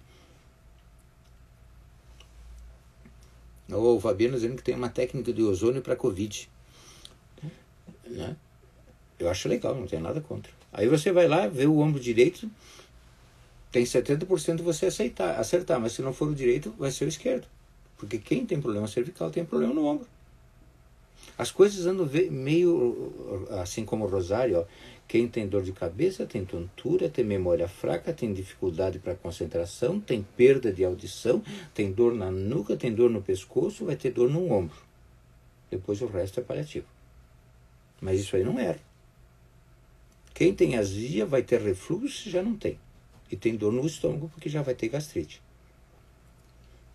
O Fabiano dizendo que tem uma técnica de ozônio para Covid. Né? Eu acho legal, não tenho nada contra. Aí você vai lá, vê o ombro direito, tem 70% você aceitar, acertar, mas se não for o direito, vai ser o esquerdo. Porque quem tem problema cervical tem problema no ombro. As coisas andam meio assim como o Rosário. Ó. Quem tem dor de cabeça tem tontura, tem memória fraca, tem dificuldade para concentração, tem perda de audição, tem dor na nuca, tem dor no pescoço, vai ter dor no ombro. Depois o resto é paliativo. Mas isso aí não era. Quem tem azia vai ter refluxo já não tem. E tem dor no estômago porque já vai ter gastrite.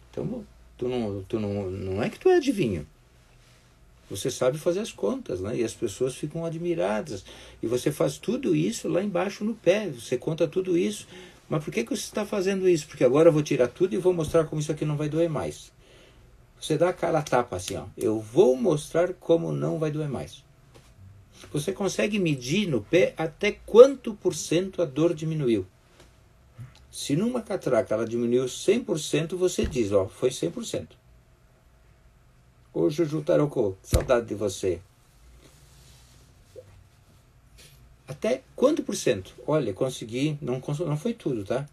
Então, tu não, tu não, não é que tu é adivinho. Você sabe fazer as contas, né? E as pessoas ficam admiradas. E você faz tudo isso lá embaixo no pé. Você conta tudo isso. Mas por que, que você está fazendo isso? Porque agora eu vou tirar tudo e vou mostrar como isso aqui não vai doer mais. Você dá a cara a tapa assim, ó. Eu vou mostrar como não vai doer mais. Você consegue medir no pé até quanto por cento a dor diminuiu. Se numa catraca ela diminuiu 100%, você diz, ó, foi 100%. Ô Juju Tarocô, saudade de você. Até quanto por cento? Olha, consegui, não, não foi tudo, tá?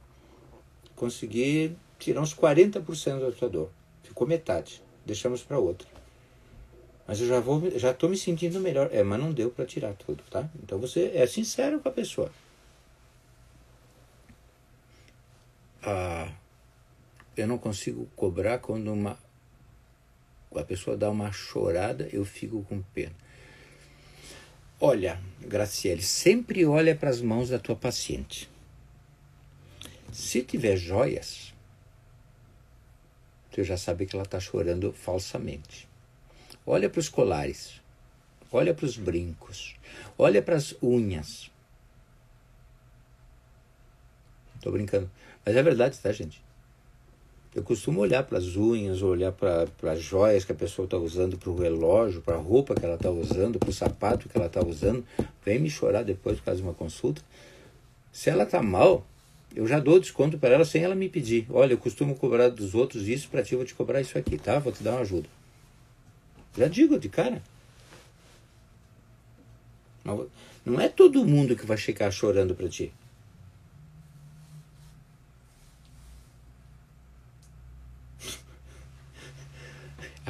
Consegui tirar uns 40% da tua dor. Ficou metade. Deixamos para outra. Mas eu já vou, já estou me sentindo melhor. É, mas não deu para tirar tudo, tá? Então você é sincero com a pessoa. Ah, eu não consigo cobrar quando uma a pessoa dá uma chorada, eu fico com pena. Olha, Graciele, sempre olha para as mãos da tua paciente. Se tiver joias, tu já sabe que ela está chorando falsamente. Olha para os colares, olha para os brincos, olha para as unhas. Estou brincando, mas é verdade, tá, gente? Eu costumo olhar para as unhas, olhar para as joias que a pessoa está usando, para o relógio, para a roupa que ela está usando, para o sapato que ela está usando. Vem me chorar depois por causa de uma consulta. Se ela está mal, eu já dou desconto para ela sem ela me pedir. Olha, eu costumo cobrar dos outros isso, para ti eu vou te cobrar isso aqui, tá? Vou te dar uma ajuda. Já digo de cara. Não é todo mundo que vai chegar chorando para ti.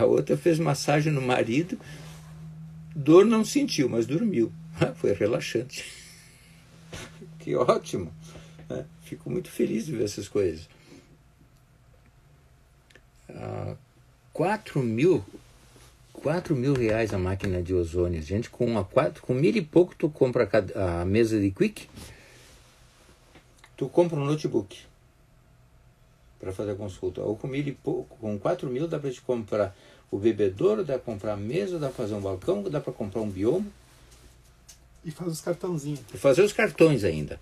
A outra fez massagem no marido, dor não sentiu, mas dormiu. *laughs* Foi relaxante. *laughs* que ótimo. Né? Fico muito feliz de ver essas coisas. Ah, 4 mil 4 mil reais a máquina de ozônio. Gente, com, uma, quatro, com mil e pouco tu compra a, mesa de quick, tu compra um notebook para fazer consulta. Ou com mil e pouco, com 4 mil dá para te comprar o bebedouro, dá para comprar mesa, dá para fazer um balcão, dá para comprar um bioma. E fazer os cartãozinhos. E fazer os cartões ainda.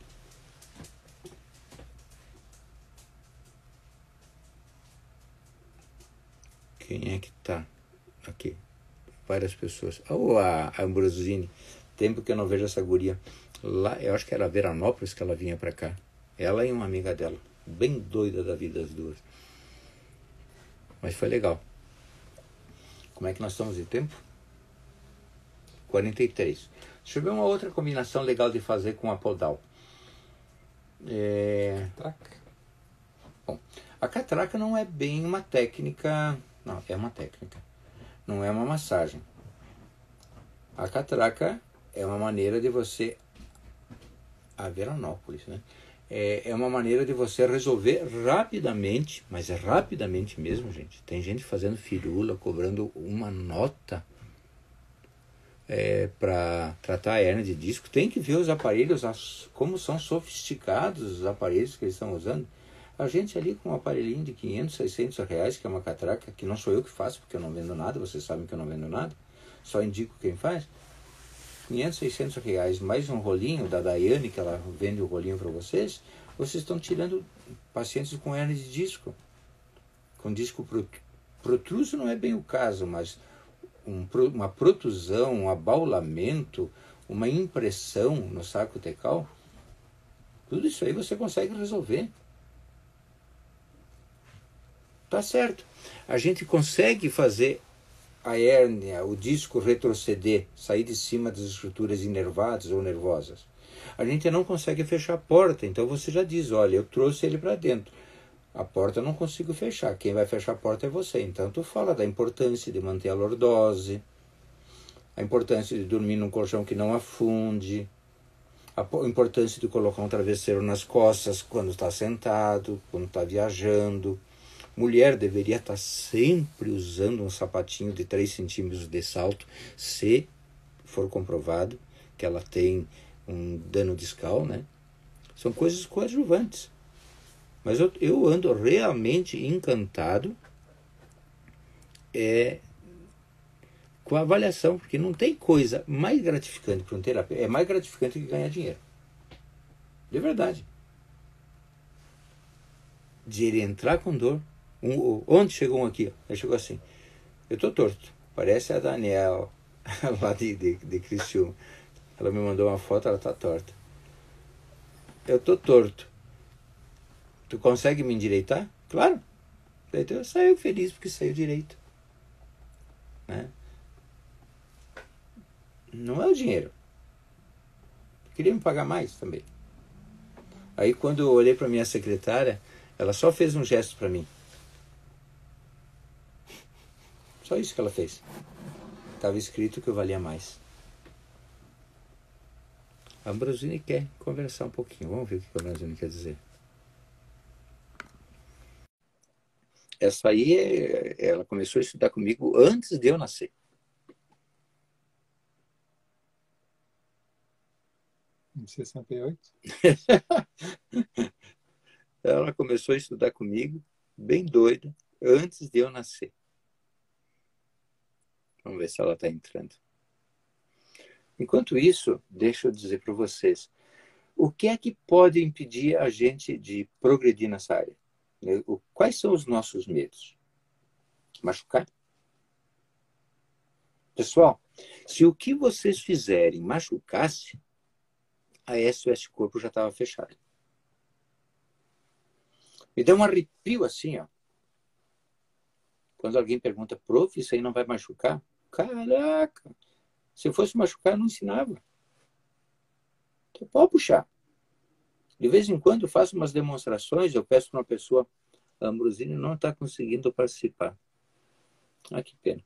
Quem é que tá aqui? Várias pessoas. Oh, a Ambrosini. Tempo que eu não vejo essa guria. Lá, eu acho que era Veranópolis que ela vinha para cá. Ela e uma amiga dela. Bem doida da vida as duas. Mas foi legal. Como é que nós estamos de tempo? 43. Deixa eu ver uma outra combinação legal de fazer com a podal. É... Catraca. Bom, a catraca não é bem uma técnica. Não, é uma técnica. Não é uma massagem. A catraca é uma maneira de você. A Veranópolis, né? É, é uma maneira de você resolver rapidamente, mas é rapidamente mesmo, gente. Tem gente fazendo firula, cobrando uma nota é, para tratar a hernia de disco. Tem que ver os aparelhos, as, como são sofisticados os aparelhos que eles estão usando. A gente ali com um aparelhinho de 500, 600 reais, que é uma catraca, que não sou eu que faço, porque eu não vendo nada, vocês sabem que eu não vendo nada, só indico quem faz. 500, 600 reais mais um rolinho da Daiane, que ela vende o rolinho para vocês, vocês estão tirando pacientes com hernia de disco. Com disco protruso não é bem o caso, mas um, uma protusão, um abaulamento, uma impressão no saco tecal, tudo isso aí você consegue resolver. Tá certo. A gente consegue fazer a hérnia, o disco retroceder, sair de cima das estruturas inervadas ou nervosas. A gente não consegue fechar a porta, então você já diz: olha, eu trouxe ele para dentro. A porta eu não consigo fechar. Quem vai fechar a porta é você. Então tu fala da importância de manter a lordose, a importância de dormir num colchão que não afunde, a importância de colocar um travesseiro nas costas quando está sentado, quando está viajando. Mulher deveria estar tá sempre usando um sapatinho de 3 centímetros de salto, se for comprovado que ela tem um dano discal, né? São coisas coadjuvantes. Mas eu, eu ando realmente encantado é, com a avaliação, porque não tem coisa mais gratificante para um terapeuta. É mais gratificante que ganhar dinheiro. De verdade. De ele entrar com dor. Um, onde chegou um aqui? Ele chegou assim. Eu tô torto. Parece a Daniel, *laughs* lá de, de, de Criciúma. Ela me mandou uma foto, ela tá torta. Eu tô torto. Tu consegue me endireitar? Claro. Daí eu saio feliz porque saiu direito. Né? Não é o dinheiro. Queria me pagar mais também. Aí quando eu olhei para minha secretária, ela só fez um gesto para mim. Só isso que ela fez. Estava escrito que eu valia mais. A Ambrosini quer conversar um pouquinho. Vamos ver o que a Ambrosini quer dizer. Essa aí, ela começou a estudar comigo antes de eu nascer. Em 68? *laughs* ela começou a estudar comigo, bem doida, antes de eu nascer. Vamos ver se ela está entrando. Enquanto isso, deixa eu dizer para vocês, o que é que pode impedir a gente de progredir nessa área? Né, quais são os nossos medos? Machucar? Pessoal, se o que vocês fizerem machucasse, a SOS Corpo já estava fechada. Me deu um arrepio assim, ó. Quando alguém pergunta, prof, isso aí não vai machucar? Caraca! Se eu fosse machucar, eu não ensinava. Então, pode puxar. De vez em quando eu faço umas demonstrações, eu peço para uma pessoa, Ambrosini não está conseguindo participar. Ah, que pena.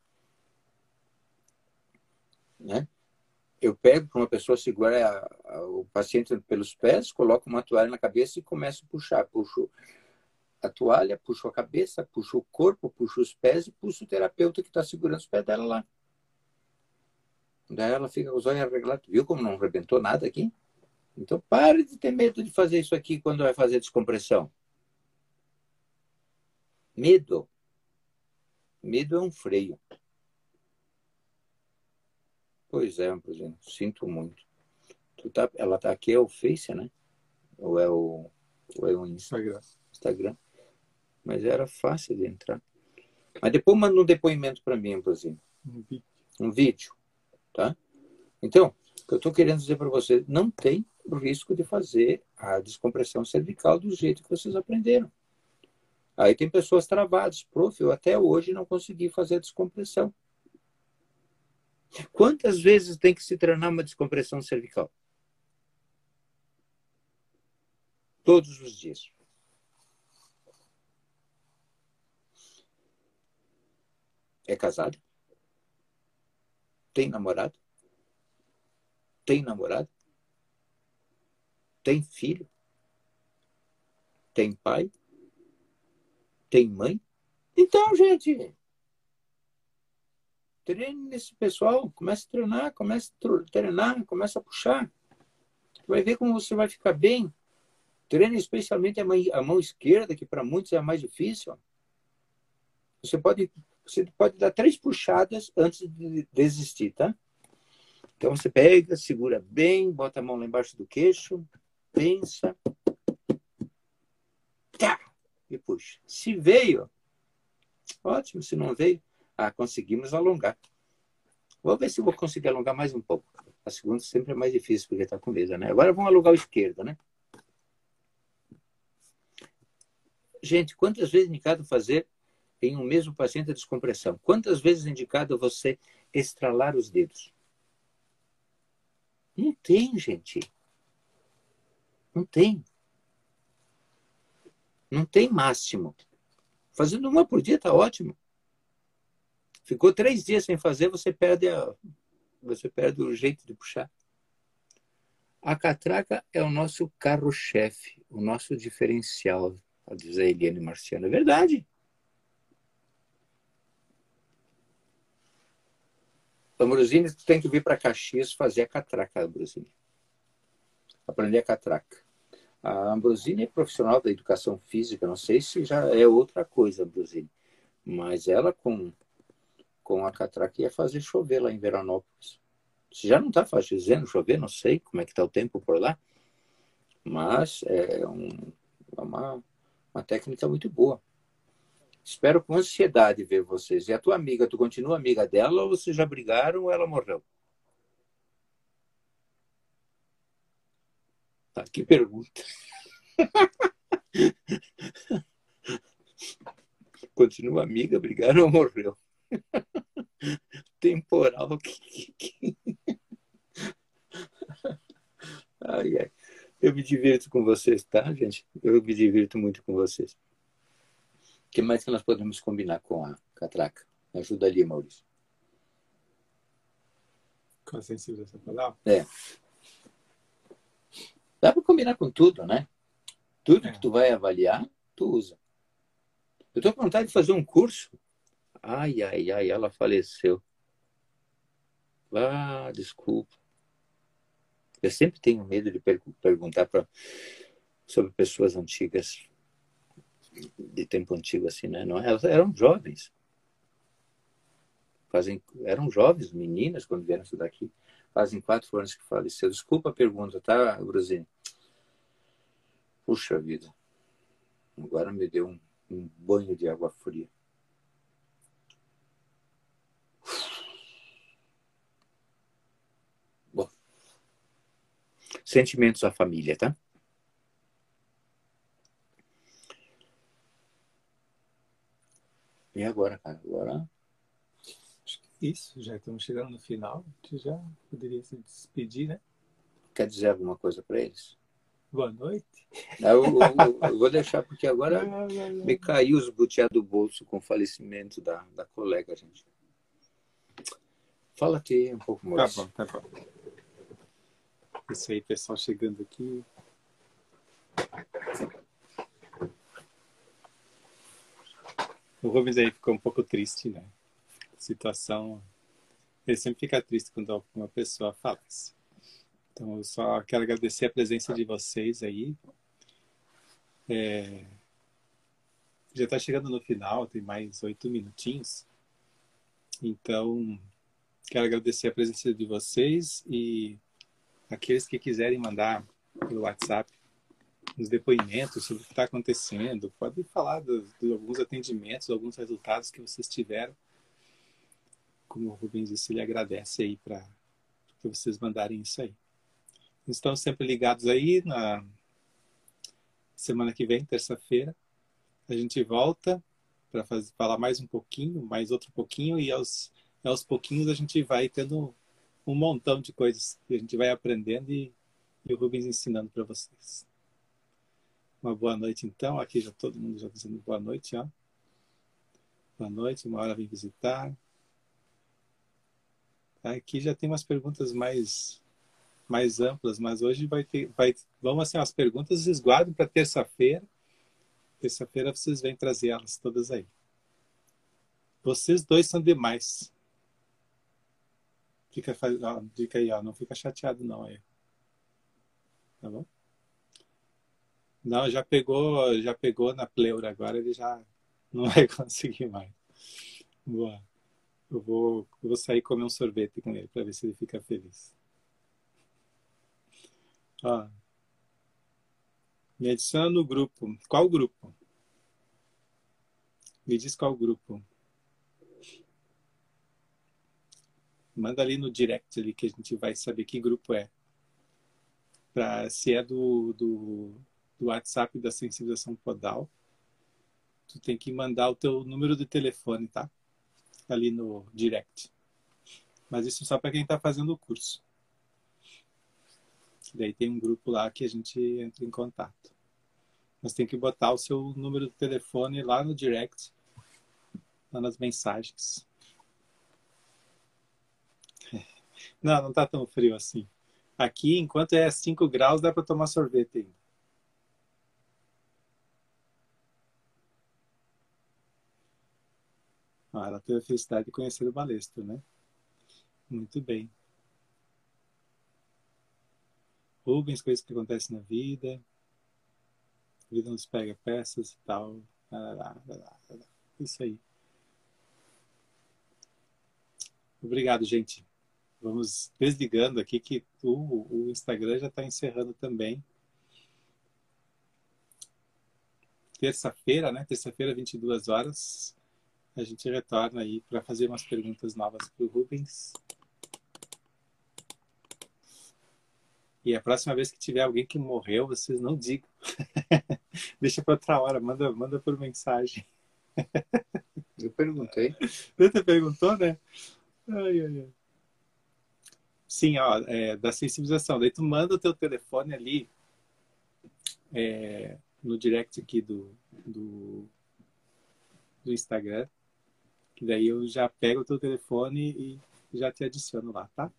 Né? Eu pego para uma pessoa segurar a, a, o paciente pelos pés, coloco uma toalha na cabeça e começo a puxar. Puxo a toalha, puxo a cabeça, puxo o corpo, puxo os pés e puxo o terapeuta que está segurando os pés dela lá. Daí ela fica com os olhos arreglados. Viu como não arrebentou nada aqui? Então pare de ter medo de fazer isso aqui quando vai fazer descompressão. Medo. Medo é um freio. Pois é, exemplo, sinto muito. Tu tá, ela tá aqui, é o Face, né? Ou é o, ou é o Instagram. Instagram. Mas era fácil de entrar. Mas depois manda um depoimento para mim, exemplo. Um vídeo. Um vídeo, tá? Então, o que eu estou querendo dizer para você, não tem o risco de fazer a descompressão cervical do jeito que vocês aprenderam. Aí tem pessoas travadas. Prof, eu até hoje não consegui fazer a descompressão. Quantas vezes tem que se treinar uma descompressão cervical? Todos os dias. É casado? Tem namorado? Tem namorado? Tem filho? Tem pai? Tem mãe? Então, gente, treine nesse pessoal, comece a treinar, comece a treinar, comece a puxar. Vai ver como você vai ficar bem. Treine especialmente a mão esquerda, que para muitos é a mais difícil. Você pode, você pode dar três puxadas antes de desistir, tá? Então você pega, segura bem, bota a mão lá embaixo do queixo, pensa, tá, e puxa. Se veio, ótimo. Se não veio, ah, conseguimos alongar. Vou ver se vou conseguir alongar mais um pouco. A segunda sempre é mais difícil, porque está com medo, né? Agora vamos alongar o esquerdo, né? Gente, quantas vezes cada fazer em um mesmo paciente a descompressão? Quantas vezes é indicado você estralar os dedos? Não tem, gente. Não tem. Não tem máximo. Fazendo uma por dia está ótimo. Ficou três dias sem fazer, você perde, a, você perde o jeito de puxar. A catraca é o nosso carro-chefe, o nosso diferencial, a dizer Eliane Marciano. É verdade. Ambrosini, tu tem que vir para Caxias fazer a catraca, Ambrosini. Aprender a catraca. A Ambrosini é profissional da educação física, não sei se já é outra coisa, Ambrosini. Mas ela, com, com a catraca, ia fazer chover lá em Veranópolis. Se já não está fazendo chover, não sei como é que está o tempo por lá. Mas é, um, é uma, uma técnica muito boa. Espero com ansiedade ver vocês. E a tua amiga, tu continua amiga dela ou vocês já brigaram ou ela morreu? Tá, que pergunta. *laughs* continua amiga, brigaram ou morreu? *laughs* Temporal. *laughs* ai, ai. Eu me divirto com vocês, tá, gente? Eu me divirto muito com vocês que mais que nós podemos combinar com a catraca? Me ajuda ali, Maurício. Com a sensibilização palavra? É. Dá para combinar com tudo, né? Tudo é. que tu vai avaliar, tu usa. Eu estou com vontade de fazer um curso. Ai, ai, ai, ela faleceu. Ah, desculpa. Eu sempre tenho medo de per perguntar pra, sobre pessoas antigas de tempo antigo assim, né? Não, elas eram jovens. Fazem, eram jovens, meninas, quando vieram estudar aqui. Fazem quatro anos que faleceu. Desculpa a pergunta, tá, Brusine? Puxa vida. Agora me deu um, um banho de água fria. Bom. Sentimentos à família, tá? E agora, cara? Agora. Acho que é isso, já estamos chegando no final. A gente já poderia se despedir, né? Quer dizer alguma coisa para eles? Boa noite. Eu, eu, eu, vou deixar, porque agora *laughs* me caiu os butiá do bolso com o falecimento da, da colega, gente. Fala aqui um pouco mais. Tá bom, tá bom. Isso aí, pessoal chegando aqui. O Rubens aí ficou um pouco triste, né? Situação. Ele sempre fica triste quando uma pessoa falece. Então, eu só quero agradecer a presença de vocês aí. É... Já está chegando no final, tem mais oito minutinhos. Então, quero agradecer a presença de vocês e aqueles que quiserem mandar pelo WhatsApp os depoimentos sobre o que está acontecendo, pode falar de alguns atendimentos, alguns resultados que vocês tiveram. Como o Rubens disse, ele agradece aí para que vocês mandarem isso aí. Estão sempre ligados aí na semana que vem, terça-feira. A gente volta para falar mais um pouquinho, mais outro pouquinho, e aos, aos pouquinhos a gente vai tendo um montão de coisas que a gente vai aprendendo e, e o Rubens ensinando para vocês. Uma boa noite, então. Aqui já todo mundo já dizendo boa noite, ó. Boa noite, uma hora vem visitar. Aqui já tem umas perguntas mais mais amplas, mas hoje vai ter, vai, vamos assim, as perguntas vocês guardam para terça-feira. Terça-feira vocês vêm trazer elas todas aí. Vocês dois são demais. Fica, ó, fica aí, ó, não fica chateado não aí. Tá bom? Não, já pegou, já pegou na pleura agora, ele já não *laughs* vai conseguir mais. Boa. Eu vou, eu vou sair comer um sorvete com ele para ver se ele fica feliz. Me adiciona no grupo. Qual grupo? Me diz qual grupo. Manda ali no direct ali que a gente vai saber que grupo é. Pra, se é do, do do WhatsApp da sensibilização podal. tu tem que mandar o teu número de telefone, tá? Ali no direct. Mas isso só para quem está fazendo o curso. Daí tem um grupo lá que a gente entra em contato. Mas tem que botar o seu número de telefone lá no direct, lá nas mensagens. *laughs* Não, não tá tão frio assim. Aqui, enquanto é 5 graus, dá para tomar sorvete ainda. Ah, ela teve a felicidade de conhecer o Balestro, né? Muito bem. Rubens, coisas que acontecem na vida. A vida nos pega peças e tal. Isso aí. Obrigado, gente. Vamos desligando aqui que o, o Instagram já está encerrando também. Terça-feira, né? Terça-feira, 22 horas a gente retorna aí para fazer umas perguntas novas para o Rubens. E a próxima vez que tiver alguém que morreu, vocês não digam. *laughs* Deixa para outra hora, manda, manda por mensagem. Eu perguntei. Você perguntou, né? Ai, ai, ai. Sim, ó, é, da sensibilização. Daí tu manda o teu telefone ali é, no direct aqui do, do, do Instagram que daí eu já pego o teu telefone e já te adiciono lá, tá?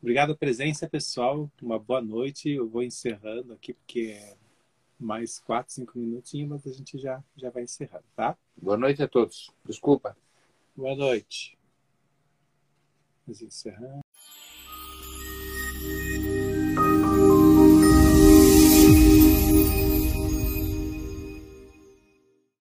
Obrigado a presença, pessoal. Uma boa noite. Eu vou encerrando aqui, porque é mais quatro, cinco minutinhos, mas a gente já, já vai encerrando, tá? Boa noite a todos. Desculpa. Boa noite. Vamos encerrando.